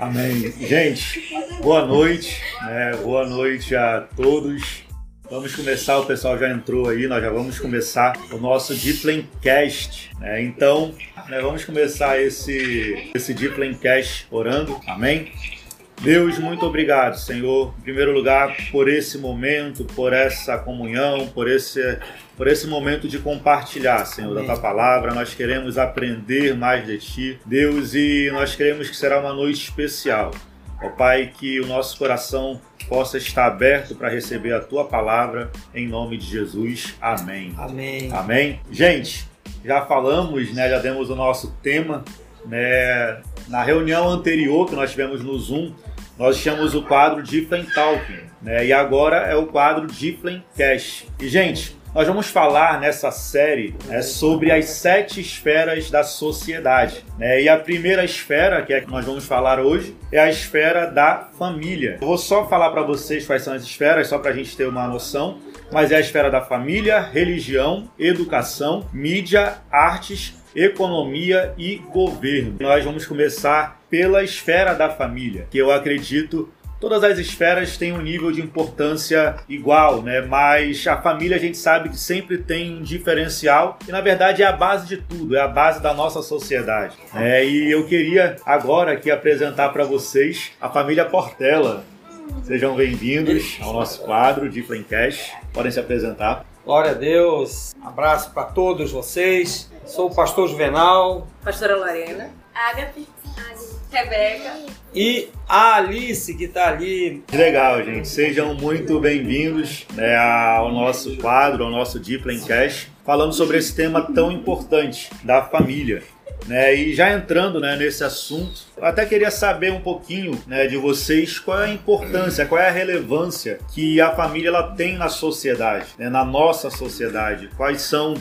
Amém. Gente, boa noite. Né? Boa noite a todos. Vamos começar, o pessoal já entrou aí, nós já vamos começar o nosso Deeplencast. Né? Então, né, vamos começar esse, esse Deeplencast orando. Amém? Deus, muito obrigado, Senhor, em primeiro lugar, por esse momento, por essa comunhão, por esse, por esse momento de compartilhar, Senhor, Amém. da tua palavra. Nós queremos aprender mais de ti, Deus, e nós queremos que será uma noite especial. Ó Pai, que o nosso coração possa estar aberto para receber a tua palavra, em nome de Jesus. Amém. Amém. Amém. Gente, já falamos, né, já demos o nosso tema, né, na reunião anterior que nós tivemos no Zoom, nós chamamos o quadro Difflin Talking, né? E agora é o quadro Difflin Cash. E gente, nós vamos falar nessa série né, sobre as sete esferas da sociedade. Né? E a primeira esfera, que é que nós vamos falar hoje, é a esfera da família. Eu vou só falar para vocês quais são as esferas, só para a gente ter uma noção. Mas é a esfera da família, religião, educação, mídia, artes, economia e governo. Nós vamos começar pela esfera da família, que eu acredito todas as esferas têm um nível de importância igual, né? Mas a família a gente sabe que sempre tem um diferencial e na verdade é a base de tudo, é a base da nossa sociedade. É, e eu queria agora aqui apresentar para vocês a família Portela. Sejam bem-vindos ao nosso quadro de Flamecast. Podem se apresentar. Glória a Deus. Abraço para todos vocês. Sou o pastor Juvenal. Pastora Lorena. Ágape. Rebeca. E a Alice que está ali. Legal, gente. Sejam muito bem-vindos né, ao nosso quadro, ao nosso Deep Cash, falando sobre esse tema tão importante da família. Né, e já entrando né, nesse assunto, até queria saber um pouquinho né, de vocês qual é a importância, qual é a relevância que a família ela tem na sociedade, né, na nossa sociedade. Quais são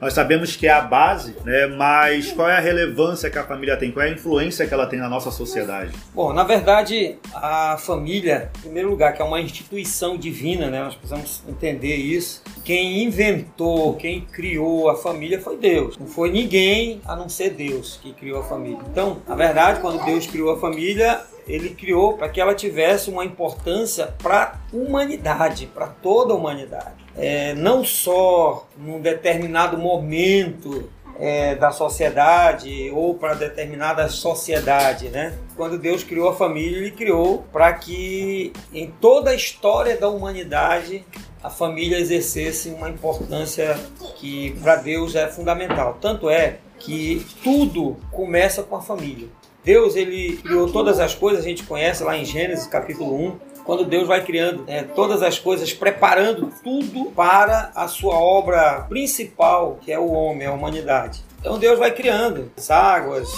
nós sabemos que é a base, né? Mas qual é a relevância que a família tem? Qual é a influência que ela tem na nossa sociedade? Bom, na verdade, a família, em primeiro lugar, que é uma instituição divina, né? Nós precisamos entender isso. Quem inventou, quem criou a família foi Deus. Não foi ninguém a não ser Deus que criou a família. Então, na verdade, quando Deus criou a família, ele criou para que ela tivesse uma importância para a humanidade, para toda a humanidade. É, não só num determinado momento é, da sociedade ou para determinada sociedade, né? Quando Deus criou a família, Ele criou para que em toda a história da humanidade a família exercesse uma importância que para Deus é fundamental. Tanto é que tudo começa com a família. Deus ele criou todas as coisas, a gente conhece lá em Gênesis capítulo 1, quando Deus vai criando né, todas as coisas, preparando tudo para a sua obra principal, que é o homem, a humanidade. Então Deus vai criando as águas,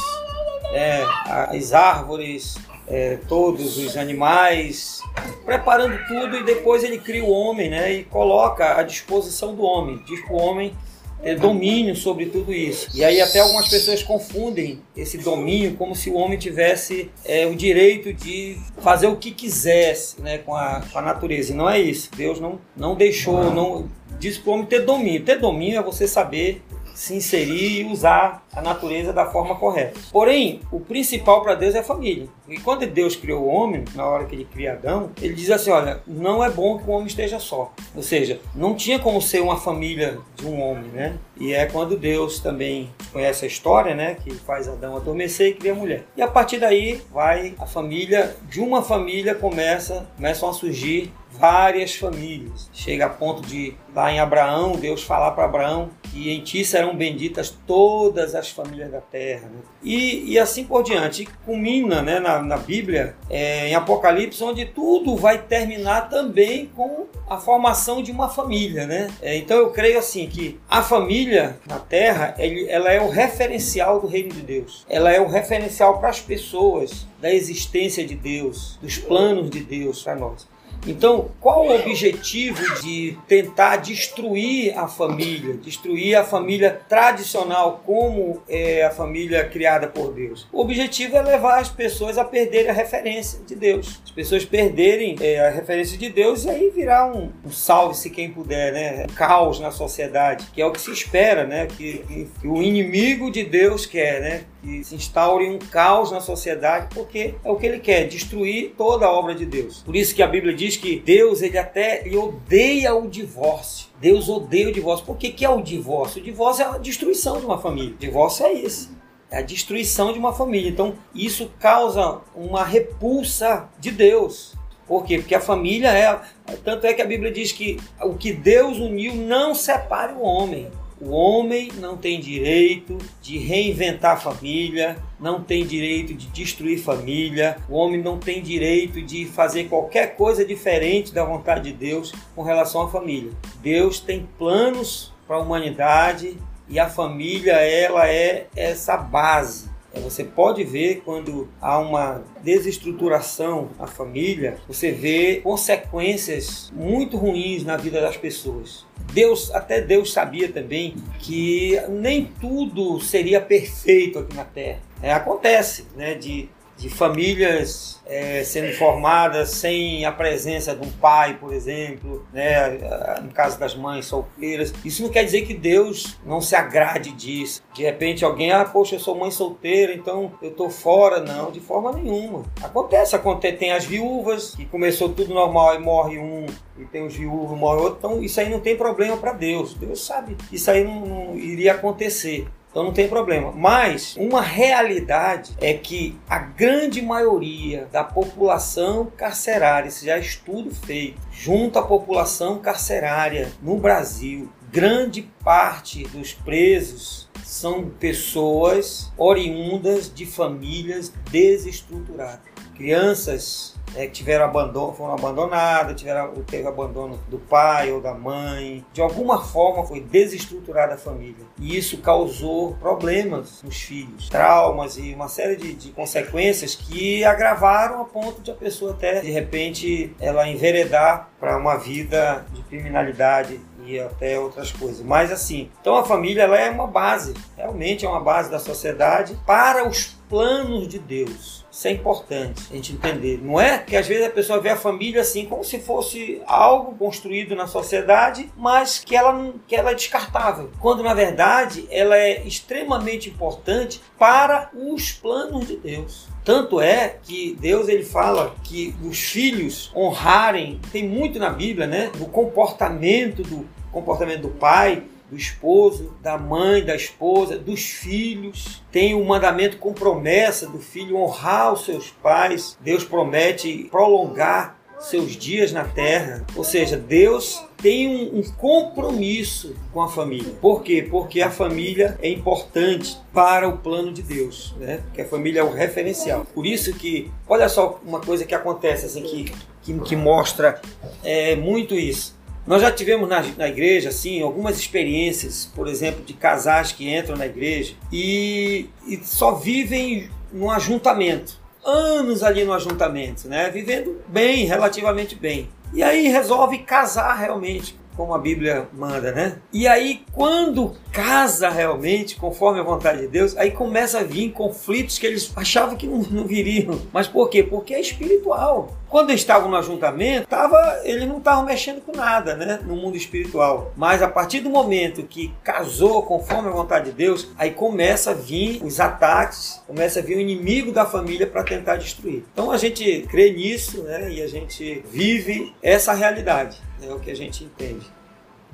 é, as árvores, é, todos os animais, preparando tudo e depois ele cria o homem né, e coloca à disposição do homem. Diz para o homem ter domínio sobre tudo isso. E aí até algumas pessoas confundem esse domínio como se o homem tivesse é, o direito de fazer o que quisesse né, com, a, com a natureza. E não é isso. Deus não, não deixou, não disse para o homem ter domínio. Ter domínio é você saber se inserir e usar a natureza da forma correta. Porém, o principal para Deus é a família. E quando Deus criou o homem, na hora que ele cria Adão, ele diz assim: olha, não é bom que o homem esteja só. Ou seja, não tinha como ser uma família de um homem, né? E é quando Deus também conhece a história, né? Que faz Adão adormecer e cria a mulher. E a partir daí vai a família, de uma família começa, começam a surgir várias famílias. Chega a ponto de, lá em Abraão, Deus falar para Abraão que em ti serão benditas todas as famílias da terra. Né? E, e assim por diante. E culmina né, na, na Bíblia, é, em Apocalipse, onde tudo vai terminar também com a formação de uma família. Né? É, então eu creio assim que a família na terra ele, ela é o referencial do reino de Deus. Ela é o referencial para as pessoas da existência de Deus, dos planos de Deus para nós. Então, qual o objetivo de tentar destruir a família, destruir a família tradicional como é a família criada por Deus? O objetivo é levar as pessoas a perderem a referência de Deus. As pessoas perderem é, a referência de Deus e aí virar um, um salve-se quem puder, né? Um caos na sociedade, que é o que se espera, né? Que, que, que o inimigo de Deus quer, né? Que se instaure um caos na sociedade, porque é o que ele quer, destruir toda a obra de Deus. Por isso que a Bíblia diz que Deus ele até ele odeia o divórcio. Deus odeia o divórcio. Por que, que é o divórcio? O divórcio é a destruição de uma família. O divórcio é isso. É a destruição de uma família. Então, isso causa uma repulsa de Deus. Por quê? Porque a família é. Tanto é que a Bíblia diz que o que Deus uniu não separe o homem. O homem não tem direito de reinventar família, não tem direito de destruir família, o homem não tem direito de fazer qualquer coisa diferente da vontade de Deus com relação à família. Deus tem planos para a humanidade e a família ela é essa base. Você pode ver quando há uma desestruturação na família, você vê consequências muito ruins na vida das pessoas. Deus, até Deus sabia também que nem tudo seria perfeito aqui na Terra. É, acontece, né, de de famílias é, sendo formadas sem a presença de um pai, por exemplo, né? no caso das mães solteiras. Isso não quer dizer que Deus não se agrade disso. De repente alguém, ah, poxa, eu sou mãe solteira, então eu tô fora. Não, de forma nenhuma. Acontece, acontece. Tem as viúvas, que começou tudo normal e morre um, e tem os viúvos, morre outro. Então isso aí não tem problema para Deus. Deus sabe que isso aí não, não iria acontecer. Então não tem problema. Mas uma realidade é que a grande maioria da população carcerária, isso já é estudo feito, junto à população carcerária no Brasil, grande parte dos presos são pessoas oriundas de famílias desestruturadas. Crianças é, tiveram abandono, foram abandonadas, tiveram, teve abandono do pai ou da mãe. De alguma forma foi desestruturada a família. E isso causou problemas nos filhos, traumas e uma série de, de consequências que agravaram a ponto de a pessoa até, de repente, ela enveredar para uma vida de criminalidade e até outras coisas. Mas assim, então a família ela é uma base, realmente é uma base da sociedade para os planos de Deus. Isso é importante a gente entender. Não é que às vezes a pessoa vê a família assim como se fosse algo construído na sociedade, mas que ela, que ela é descartável. Quando na verdade ela é extremamente importante para os planos de Deus. Tanto é que Deus ele fala que os filhos honrarem, tem muito na Bíblia, né? Do comportamento do comportamento do pai do esposo, da mãe, da esposa, dos filhos. Tem o um mandamento com promessa do filho honrar os seus pais. Deus promete prolongar seus dias na terra. Ou seja, Deus tem um, um, compromisso com a família. Por quê? Porque a família é importante para o plano de Deus, né? Porque a família é o referencial. Por isso que, olha só uma coisa que acontece assim que que, que mostra é, muito isso. Nós já tivemos na, na igreja assim algumas experiências, por exemplo, de casais que entram na igreja e, e só vivem no ajuntamento. Anos ali no ajuntamento, né? Vivendo bem, relativamente bem. E aí resolve casar realmente como a Bíblia manda, né? E aí, quando casa realmente, conforme a vontade de Deus, aí começa a vir conflitos que eles achavam que não, não viriam. Mas por quê? Porque é espiritual. Quando eles estavam no ajuntamento, tava, eles não estavam mexendo com nada, né? No mundo espiritual. Mas a partir do momento que casou conforme a vontade de Deus, aí começa a vir os ataques, começa a vir o inimigo da família para tentar destruir. Então a gente crê nisso, né? E a gente vive essa realidade. É o que a gente entende.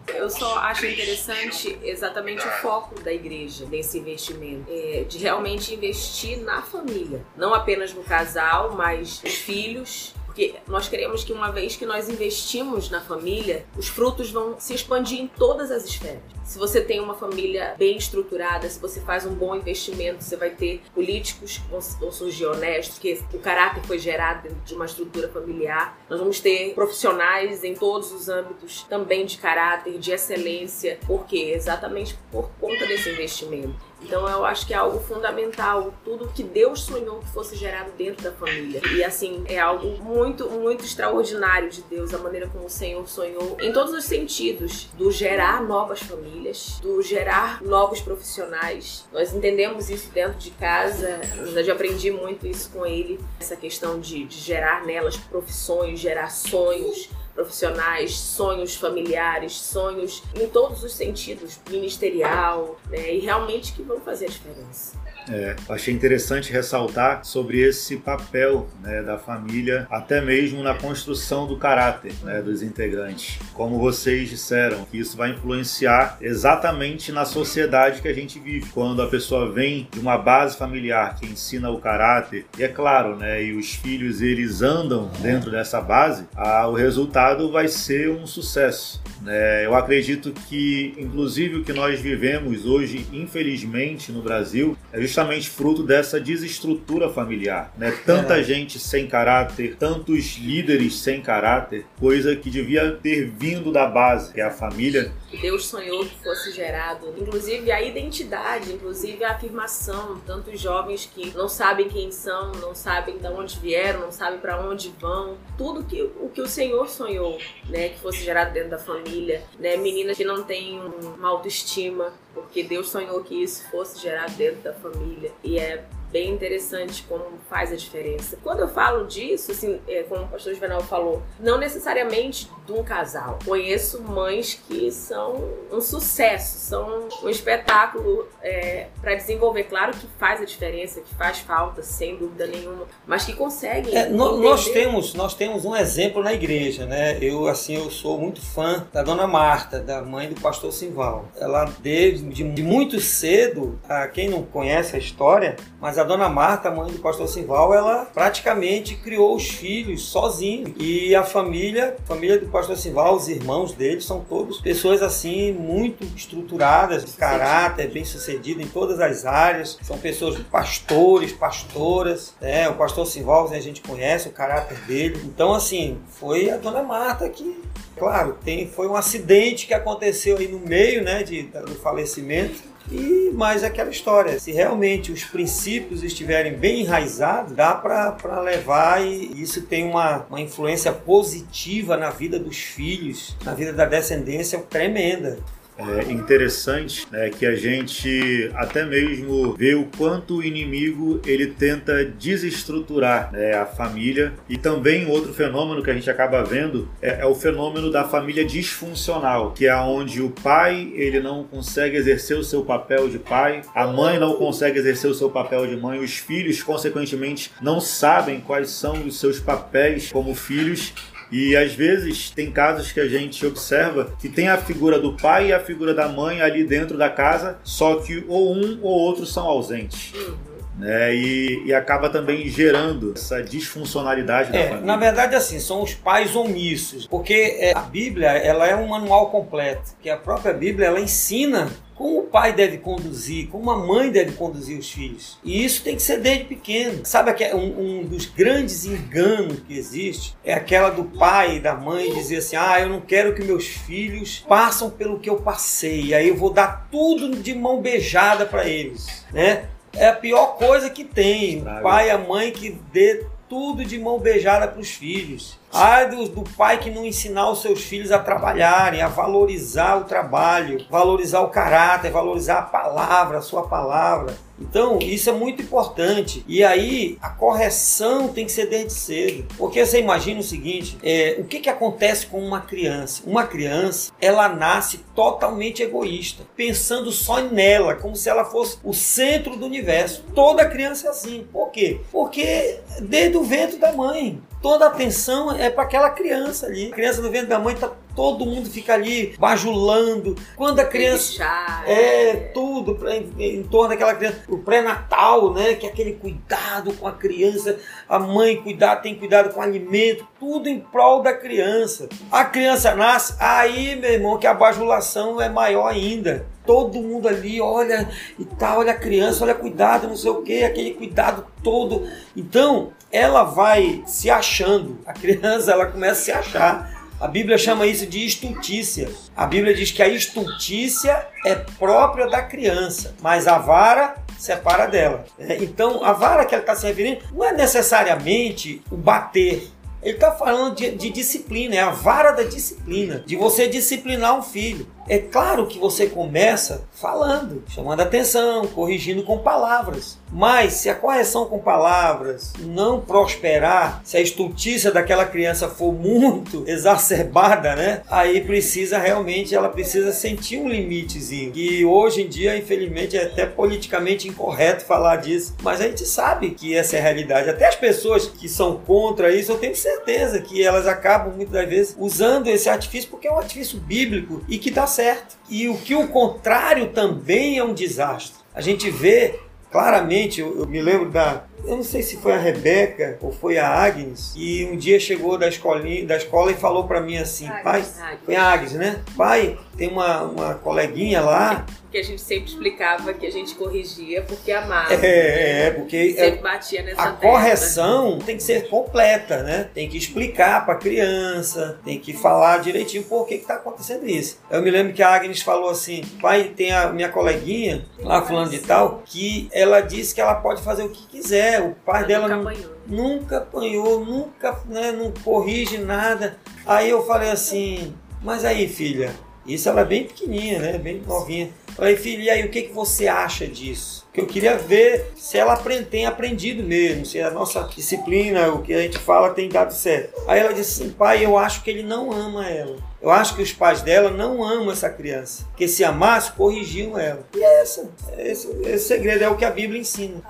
Eu só acho interessante exatamente o foco da igreja nesse investimento, é, de realmente investir na família, não apenas no casal, mas os filhos, porque nós queremos que uma vez que nós investimos na família, os frutos vão se expandir em todas as esferas. Se você tem uma família bem estruturada, se você faz um bom investimento, você vai ter políticos que vão surgir honestos, porque o caráter foi gerado dentro de uma estrutura familiar. Nós vamos ter profissionais em todos os âmbitos também de caráter, de excelência. Por quê? Exatamente por conta desse investimento. Então eu acho que é algo fundamental, tudo que Deus sonhou que fosse gerado dentro da família. E assim, é algo muito, muito extraordinário de Deus, a maneira como o Senhor sonhou, em todos os sentidos, do gerar novas famílias, do gerar novos profissionais. Nós entendemos isso dentro de casa, eu já aprendi muito isso com ele, essa questão de, de gerar nelas profissões, gerar sonhos profissionais, sonhos familiares, sonhos em todos os sentidos, ministerial, né? E realmente que vão fazer a diferença. É, achei interessante ressaltar sobre esse papel né, da família, até mesmo na construção do caráter né, dos integrantes. Como vocês disseram, que isso vai influenciar exatamente na sociedade que a gente vive. Quando a pessoa vem de uma base familiar que ensina o caráter, e é claro, né, e os filhos eles andam dentro dessa base, a, o resultado vai ser um sucesso. Né? Eu acredito que, inclusive, o que nós vivemos hoje, infelizmente, no Brasil, é fruto dessa desestrutura familiar. Né? Tanta é. gente sem caráter, tantos líderes sem caráter, coisa que devia ter vindo da base, que é a família. Deus sonhou que fosse gerado, inclusive a identidade, inclusive a afirmação. Tantos jovens que não sabem quem são, não sabem de onde vieram, não sabem para onde vão. Tudo que o que o Senhor sonhou, né, que fosse gerado dentro da família, né, meninas que não têm uma autoestima, porque Deus sonhou que isso fosse gerado dentro da família e é bem interessante como faz a diferença. Quando eu falo disso, assim, é, como o pastor Juvenal falou, não necessariamente de um casal. Conheço mães que são um sucesso, são um espetáculo é, para desenvolver. Claro que faz a diferença, que faz falta, sem dúvida nenhuma, mas que conseguem. É, nós temos nós temos um exemplo na igreja, né? Eu assim eu sou muito fã da Dona Marta, da mãe do Pastor Simval. Ela desde de, de muito cedo, a quem não conhece a história, mas a a dona Marta, mãe do pastor Simval, ela praticamente criou os filhos sozinha. E a família, a família do pastor Simval, os irmãos dele, são todos pessoas assim muito estruturadas, de caráter, bem sucedido em todas as áreas. São pessoas pastores, pastoras. Né? O pastor Simval a gente conhece o caráter dele. Então, assim, foi a dona Marta que Claro, tem, foi um acidente que aconteceu aí no meio né, de, do falecimento e mais aquela história, se realmente os princípios estiverem bem enraizados, dá para levar e isso tem uma, uma influência positiva na vida dos filhos, na vida da descendência tremenda é interessante né, que a gente até mesmo vê o quanto o inimigo ele tenta desestruturar né, a família. E também outro fenômeno que a gente acaba vendo é, é, o fenômeno da família disfuncional que é onde o pai ele não consegue exercer o seu papel de pai a mãe não consegue exercer o seu papel de mãe os filhos consequentemente não sabem quais são os seus papéis como filhos e às vezes tem casos que a gente observa que tem a figura do pai e a figura da mãe ali dentro da casa, só que ou um ou outro são ausentes. Uhum. Né, e, e, acaba também gerando essa disfuncionalidade da é, família. Na verdade, assim, são os pais omissos, porque é, a Bíblia ela é um manual completo, que a própria Bíblia ela ensina como o pai deve conduzir, como a mãe deve conduzir os filhos. E isso tem que ser desde pequeno. Sabe que um, um dos grandes enganos que existe é aquela do pai e da mãe dizer assim: ah, eu não quero que meus filhos passem pelo que eu passei, aí eu vou dar tudo de mão beijada para eles, né? É a pior coisa que tem, o pai e a mãe que dê tudo de mão beijada para os filhos. Ai do, do pai que não ensinar os seus filhos a trabalharem, a valorizar o trabalho, valorizar o caráter, valorizar a palavra, a sua palavra. Então, isso é muito importante. E aí, a correção tem que ser desde cedo. Porque você imagina o seguinte: é, o que, que acontece com uma criança? Uma criança, ela nasce totalmente egoísta, pensando só nela, como se ela fosse o centro do universo. Toda criança é assim. Por quê? Porque desde o ventre da mãe toda a atenção é para aquela criança ali. A criança no ventre da mãe está todo mundo fica ali bajulando. Quando a criança. É, tudo em, em torno daquela criança. O pré-natal, né? Que é aquele cuidado com a criança. A mãe cuidar, tem cuidado com o alimento. Tudo em prol da criança. A criança nasce, aí, meu irmão, que a bajulação é maior ainda. Todo mundo ali olha e tá, olha a criança, olha cuidado, não sei o que, aquele cuidado todo. Então, ela vai se achando. A criança, ela começa a se achar. A Bíblia chama isso de estultícia. A Bíblia diz que a estultícia é própria da criança, mas a vara separa dela. É, Então, a vara que ela está se referindo não é necessariamente o bater. Ele está falando de, de disciplina, é a vara da disciplina, de você disciplinar um filho. É claro que você começa falando, chamando atenção, corrigindo com palavras. Mas se a correção com palavras não prosperar, se a estultícia daquela criança for muito exacerbada, né? Aí precisa realmente, ela precisa sentir um limitezinho. E hoje em dia, infelizmente, é até politicamente incorreto falar disso. Mas a gente sabe que essa é a realidade. Até as pessoas que são contra isso, eu tenho certeza que elas acabam muitas das vezes usando esse artifício porque é um artifício bíblico e que dá certo. E o que o contrário também é um desastre. A gente vê claramente, eu, eu me lembro da. Eu não sei se foi a Rebeca ou foi a Agnes, e um dia chegou da, escolinha, da escola e falou para mim assim: pai, Agnes. foi a Agnes, né? Pai, tem uma, uma coleguinha lá. Porque a gente sempre explicava que a gente corrigia porque amava. É, é, porque Sempre batia nessa a correção tem que ser completa, né? Tem que explicar para a criança, tem que falar direitinho por que está acontecendo isso. Eu me lembro que a Agnes falou assim: pai, tem a minha coleguinha, lá fulano de tal, que ela disse que ela pode fazer o que quiser. O pai Ela dela nunca apanhou. nunca apanhou, nunca, né, não corrige nada. Aí eu falei assim, mas aí filha, isso ela é bem pequenininha, né, bem novinha. Falei, filha, e aí o que, que você acha disso? Que eu queria ver se ela aprend- tem aprendido mesmo, se a nossa disciplina, o que a gente fala tem dado certo. Aí ela disse assim, pai, eu acho que ele não ama ela. Eu acho que os pais dela não amam essa criança. Porque se amasse, corrigiam ela. E é essa. Esse, esse segredo é o que a Bíblia ensina.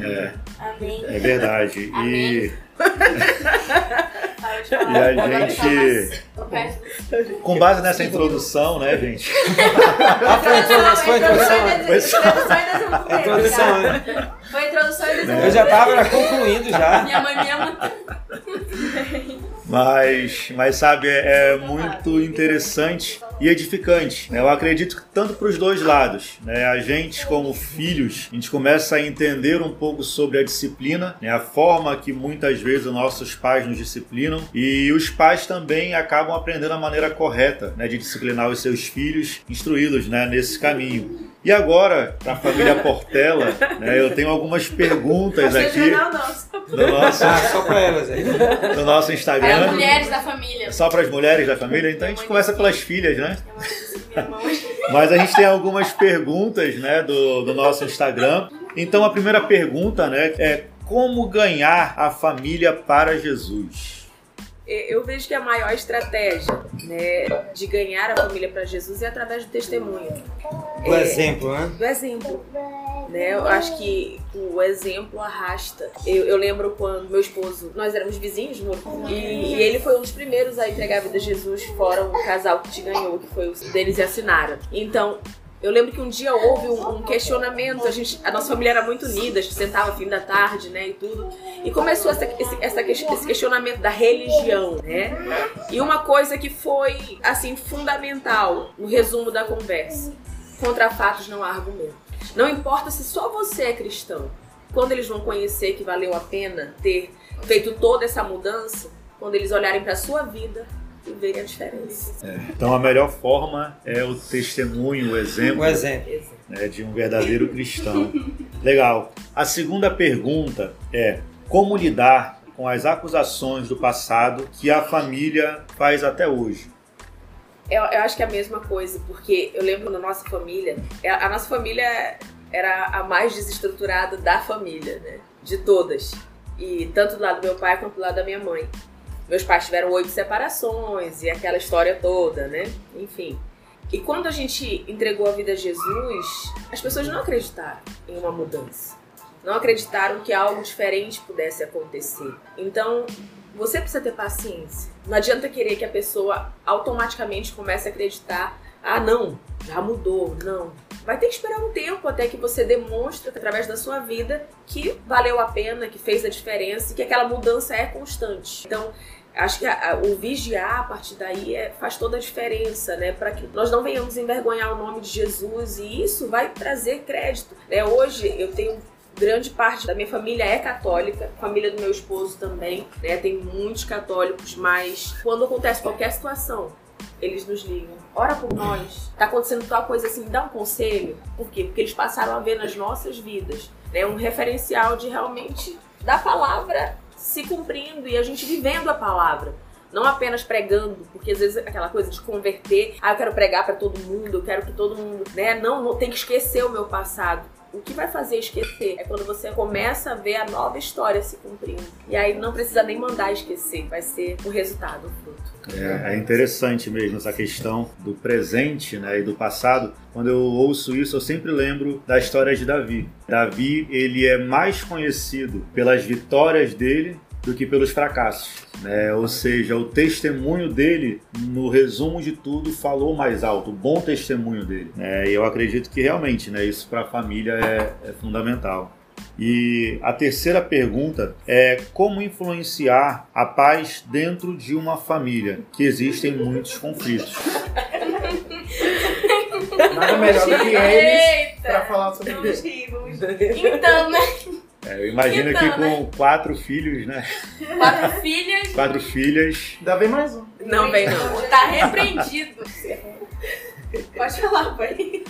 É, Amém. é verdade. E, Amém. e a gente, com base nessa introdução, né, gente? Ah, foi a introdução, foi a introdução. Foi Introdução só- e desenvolvimento, A introdução, né? Foi a introdução e Eu já estava concluindo já. Minha mãe me ama. Mas, mas sabe, é, é muito interessante e edificante. né? Eu acredito que tanto para os dois lados. Né? A gente, como filhos, a gente começa a entender um pouco sobre a disciplina, né? a forma que muitas vezes os nossos pais nos disciplinam, e os pais também acabam aprendendo a maneira correta né? de disciplinar os seus filhos, instruí-los né? nesse caminho. E agora, para a família Portela, né? eu tenho algumas perguntas aqui não, não. No nosso, Ah, só para elas aí. no nosso É Instagram. as mulheres da família. Só para as mulheres da família? Então a gente começa pelas filhas, né? Minha mãe. Mas a gente tem algumas perguntas, né, do, do nosso Instagram. Então a primeira pergunta, né, é como ganhar a família para Jesus? Eu vejo que a maior estratégia né, de ganhar a família para Jesus é através do testemunho. O É, exemplo, né? do exemplo. Né? Eu acho que o exemplo arrasta. Eu, eu lembro quando meu esposo, nós éramos vizinhos, amor, e, e ele foi um dos primeiros a entregar a vida a Jesus, fora o casal que te ganhou, que foi o Denis e a Sinara. Então, eu lembro que um dia houve um, um questionamento, a, gente, a nossa família era muito unida, a gente sentava fim da tarde, né, e tudo. E começou essa, esse, essa, esse questionamento da religião, né? E uma coisa que foi, assim, fundamental no resumo da conversa. Contra fatos não há argumento. Não importa se só você é cristão. Quando eles vão conhecer que valeu a pena ter feito toda essa mudança, quando eles olharem para sua vida e verem a diferença. Então a melhor forma é o testemunho, o exemplo O exemplo. né, de um verdadeiro cristão. Legal. A segunda pergunta é como lidar com as acusações do passado que a família faz até hoje? Eu, eu acho que é a mesma coisa, porque eu lembro na nossa família, é, a nossa família era a mais desestruturada da família, né? De todas. E tanto do lado do meu pai quanto do lado da minha mãe. Meus pais tiveram oito separações e aquela história toda, né? Enfim. E quando a gente entregou a vida a Jesus, as pessoas não acreditaram em uma mudança. Não acreditaram que algo diferente pudesse acontecer. Então, você precisa ter paciência. Não adianta querer que a pessoa automaticamente comece a acreditar: ah, não, já mudou. Não. Vai ter que esperar um tempo até que você demonstre, através da sua vida, que valeu a pena, que fez a diferença e que aquela mudança é constante. Então, acho que a, a, o vigiar a partir daí é, faz toda a diferença, né? Para que nós não venhamos envergonhar o nome de Jesus e isso vai trazer crédito. Né? Hoje eu tenho grande parte da minha família é católica, a família do meu esposo também, né? Tem muitos católicos, mas quando acontece qualquer situação, eles nos ligam. Ora por nós. Tá acontecendo tal coisa assim, dá um conselho. Por quê? Porque eles passaram a ver nas nossas vidas né, um referencial de realmente da palavra se cumprindo e a gente vivendo a palavra. Não apenas pregando, porque às vezes aquela coisa de converter, ah, eu quero pregar para todo mundo, eu quero que todo mundo, né? Não, não tem que esquecer o meu passado. O que vai fazer esquecer é quando você começa a ver a nova história se cumprindo. E aí não precisa nem mandar esquecer, vai ser o resultado, o fruto. É, é interessante mesmo essa questão do presente né, e do passado. Quando eu ouço isso, eu sempre lembro da história de Davi. Davi, ele é mais conhecido pelas vitórias dele do que pelos fracassos. Né? Ou seja, o testemunho dele, no resumo de tudo, falou mais alto, o bom testemunho dele. Né? E eu acredito que realmente né, isso para a família é, é fundamental. E a terceira pergunta é como influenciar a paz dentro de uma família, que existem muitos conflitos. Nada melhor do que eles para falar sobre isso. Então, né? É, eu imagino Então, que com né? quatro filhos, né? Quatro filhas. Quatro filhas. Ainda vem mais um. Não vem não. Tá repreendido. Pode falar, pai.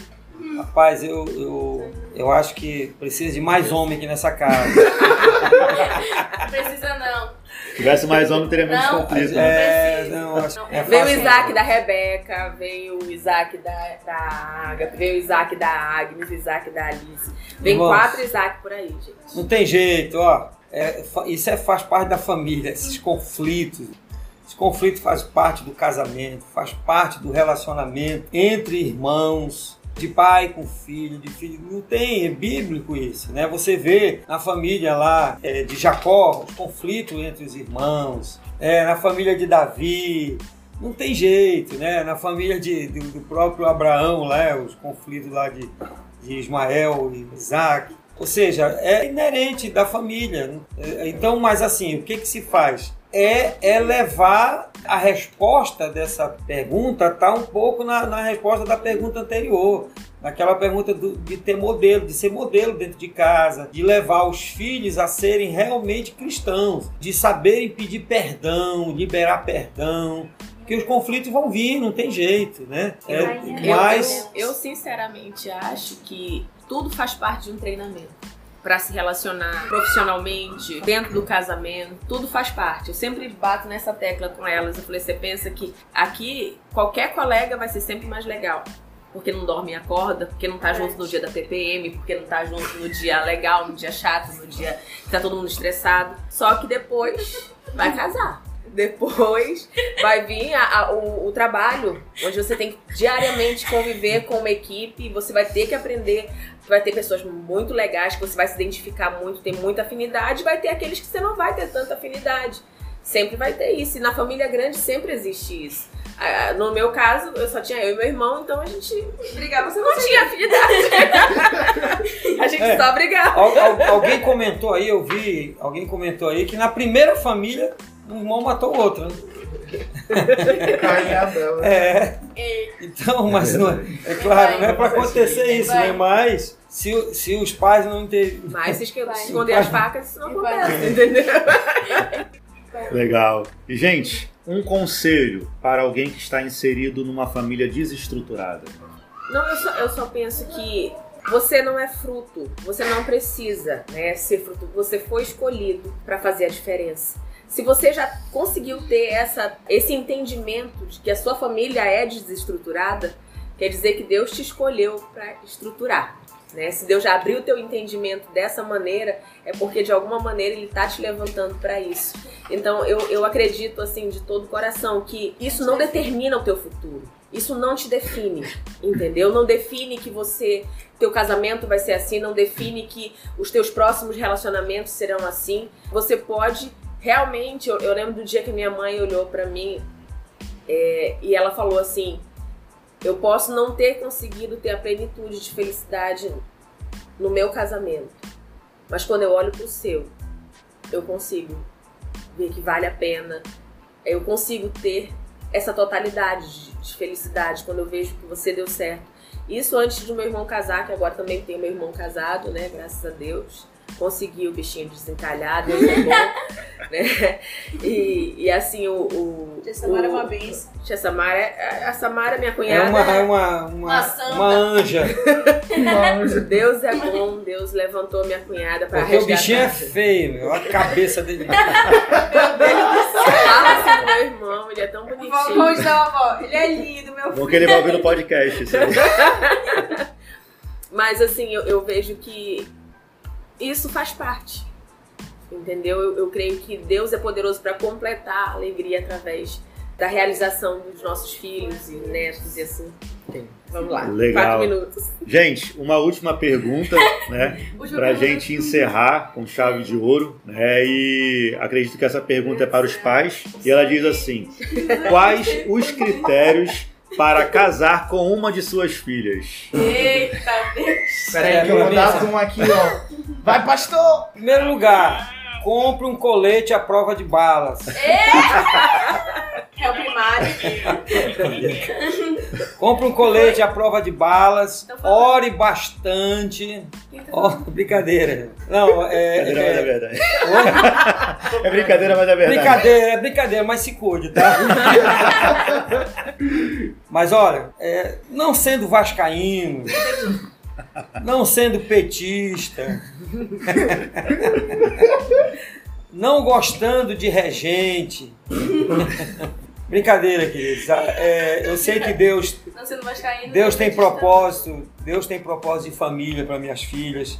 Rapaz, eu, eu, eu acho que precisa de mais homem aqui nessa casa. Não precisa não. Se tivesse mais homem, teria menos Não, conflito. né? É, não, acho é Veio o. Isaac da Rebeca, veio o Isaac da, da Agatha, veio o Isaac da Agnes, o Isaac da Alice. Vem quatro Isaac por aí, gente. Não tem jeito, ó. É, isso é, faz parte da família, esses conflitos. Esse conflito faz parte do casamento, faz parte do relacionamento entre irmãos, de pai com filho, de filho. Não tem, é bíblico isso, né? Você vê na família lá é, de Jacó, os conflitos entre os irmãos, é, na família de Davi. Não tem jeito, né? Na família de, do, do próprio Abraão, lá, os conflitos lá de, de Ismael e Isaac. Ou seja, é inerente da família. É, Então, mas assim, o que, que se faz? É, é levar a resposta dessa pergunta, tá um pouco na, na resposta da pergunta anterior. Naquela pergunta do- de ter modelo, de ser modelo dentro de casa, de levar os filhos a serem realmente cristãos, de saberem pedir perdão, liberar perdão, porque os conflitos vão vir, não tem jeito, né? É, Eu, mas eu, eu, sinceramente acho que tudo faz parte de um treinamento. Pra se relacionar profissionalmente, dentro do casamento, tudo faz parte. Eu sempre bato nessa tecla com elas. Eu falei, você pensa que aqui qualquer colega vai ser sempre mais legal. Porque não dorme e acorda, porque não tá junto no dia da TPM, porque não tá junto no dia legal, no dia chato, no dia que tá todo mundo estressado. Só que depois vai casar. Depois vai vir a- a- o, o trabalho, onde você tem que diariamente conviver com uma equipe, você vai ter que aprender. Vai ter pessoas muito legais que você vai se identificar muito, tem muita afinidade, vai ter aqueles que você não vai ter tanta afinidade. Sempre vai ter isso. E na família grande sempre existe isso. Ah, No meu caso, eu só tinha eu e meu irmão, então a gente brigava, você não tinha afinidade. a gente É. só brigava. Al- al- alguém comentou aí, eu vi, alguém comentou aí que na primeira família um irmão matou o outro. né? É, E então, mas não é, é claro, não é para acontecer isso, né? Mas se, se os pais não entenderem. Mas se esconder as facas, isso não acontece, entendeu? Legal. E, gente, um conselho para alguém que está inserido numa família desestruturada. Não, eu só, eu só penso que você não é fruto, você não precisa né, ser fruto, você foi escolhido para fazer a diferença. Se você já conseguiu ter essa, esse entendimento de que a sua família é desestruturada, quer dizer que Deus te escolheu para estruturar. Né? Se Deus já abriu o teu entendimento dessa maneira, é porque de alguma maneira Ele está te levantando para isso. Então eu, eu acredito assim de todo o coração que isso não determina o teu futuro. Isso não te define, entendeu? Não define que você, teu casamento vai ser assim, não define que os teus próximos relacionamentos serão assim. Você pode realmente, eu, eu lembro do dia que minha mãe olhou pra mim é, e ela falou assim: eu posso não ter conseguido ter a plenitude de felicidade no meu casamento, mas quando eu olho pro seu, eu consigo ver que vale a pena, eu consigo ter essa totalidade de, de felicidade quando eu vejo que você deu certo. Isso antes do meu irmão casar, que agora também tem meu irmão casado, né? Graças a Deus consegui o bichinho desencalhar, Deus é bom, né? E, e assim, o... o Tia Samara o- é uma benção. Tia Samara, a Samara, minha É cunhada, uma, é uma, uma, Uma santa. uma anja. Deus é bom, Deus levantou minha cunhada pra Porque o bichinho é resgatar. feio, meu. Olha a cabeça dele. Fala assim do meu irmão, ele é tão Vou bonitinho. contar uma avó. Ele é lindo, meu Bom que ele vai ouvir no podcast. Mas assim, eu, eu vejo que isso faz parte. Entendeu? Eu, eu creio que Deus é poderoso para completar a alegria através da realização dos nossos filhos e netos e assim. Vamos lá. Legal. Quatro minutos. Gente, uma última pergunta, né? Pra pergunta. gente encerrar com chave de ouro, né? E acredito que essa pergunta é para os pais. E ela diz assim: Quais os critérios para casar com uma de suas filhas? Eita, Deus. Peraí, que eu vou dar um aqui, ó. Vai, pastor! Primeiro lugar, compre um colete à prova de balas. É o primário. Compre um colete à prova de balas. Ore bastante. Ó, brincadeira. Não, é. Brincadeira, mas é é, verdade. Oi? É brincadeira, mas é verdade. Brincadeira, é brincadeira, mas se cuide, tá? mas olha, é, não sendo vascaíno, não sendo petista, não gostando de regente. Brincadeira, queridos. Ah, é, eu sei que Deus. Deus tem propósito, Deus tem propósito de família para minhas filhas.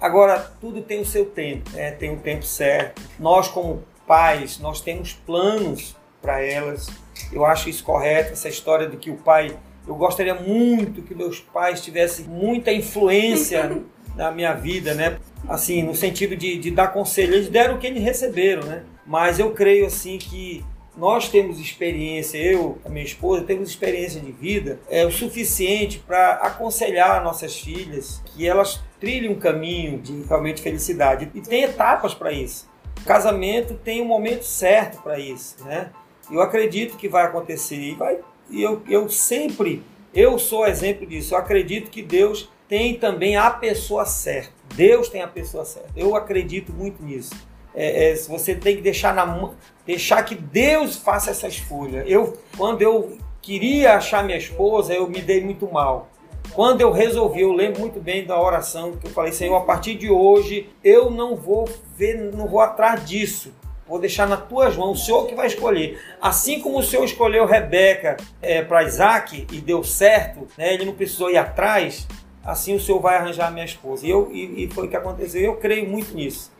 Agora, tudo tem o seu tempo, né? tem o tempo certo. Nós, como pais, nós temos planos para elas. Eu acho isso correto, essa história de que o pai. Eu gostaria muito que meus pais tivessem muita influência na minha vida, né? Assim, no sentido de, de dar conselho. Eles deram o que eles receberam, né? Mas eu creio, assim, que nós temos experiência, eu, a minha esposa, temos experiência de vida é o suficiente para aconselhar nossas filhas que elas trilhem um caminho de realmente felicidade. E tem etapas para isso. O casamento tem um momento certo para isso, né? Eu acredito que vai acontecer e vai. E eu, eu sempre, eu sou exemplo disso. Eu acredito que Deus tem também a pessoa certa. Deus tem a pessoa certa. Eu acredito muito nisso. É, é, você tem que deixar na mão, deixar que Deus faça essa escolha. Eu, quando eu queria achar minha esposa, eu me dei muito mal. Quando eu resolvi, eu lembro muito bem da oração que eu falei, Senhor, a partir de hoje eu não vou ver, não vou atrás disso. Vou deixar nas tuas mãos, o Senhor que vai escolher. Assim como o Senhor escolheu Rebeca é, para Isaac e deu certo, né, ele não precisou ir atrás, assim o Senhor vai arranjar minha esposa. E, eu, e, e foi o que aconteceu. Eu creio muito nisso.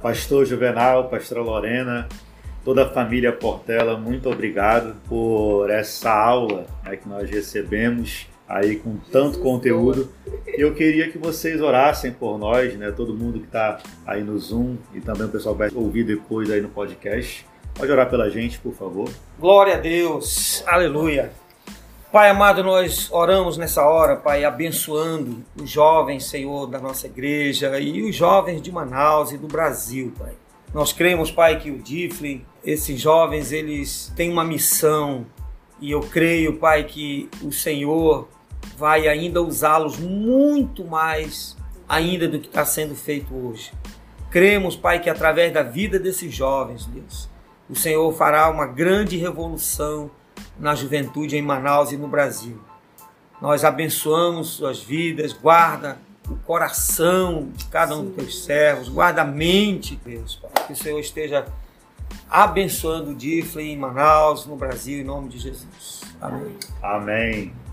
Pastor Juvenal, Pastora Lorena, toda a família Portela, muito obrigado por essa aula né, que nós recebemos aí com tanto conteúdo. E eu queria que vocês orassem por nós, né? Todo mundo que está aí no Zoom e também o pessoal vai ouvir depois aí no podcast. Pode orar pela gente, por favor. Glória a Deus, aleluia. Pai amado, nós oramos nessa hora, Pai, abençoando os jovens, Senhor, da nossa igreja e os jovens de Manaus e do Brasil, Pai. Nós cremos, Pai, que o Diflin, esses jovens, eles têm uma missão e eu creio, Pai, que o Senhor vai ainda usá-los muito mais ainda do que está sendo feito hoje. Cremos, Pai, que através da vida desses jovens, Deus, o Senhor fará uma grande revolução na juventude em Manaus e no Brasil. Nós abençoamos suas vidas, guarda o coração de cada um dos teus servos, guarda a mente, Deus, Pai, que o Senhor esteja abençoando o Diflin em Manaus, no Brasil, em nome de Jesus. Amém. Amém.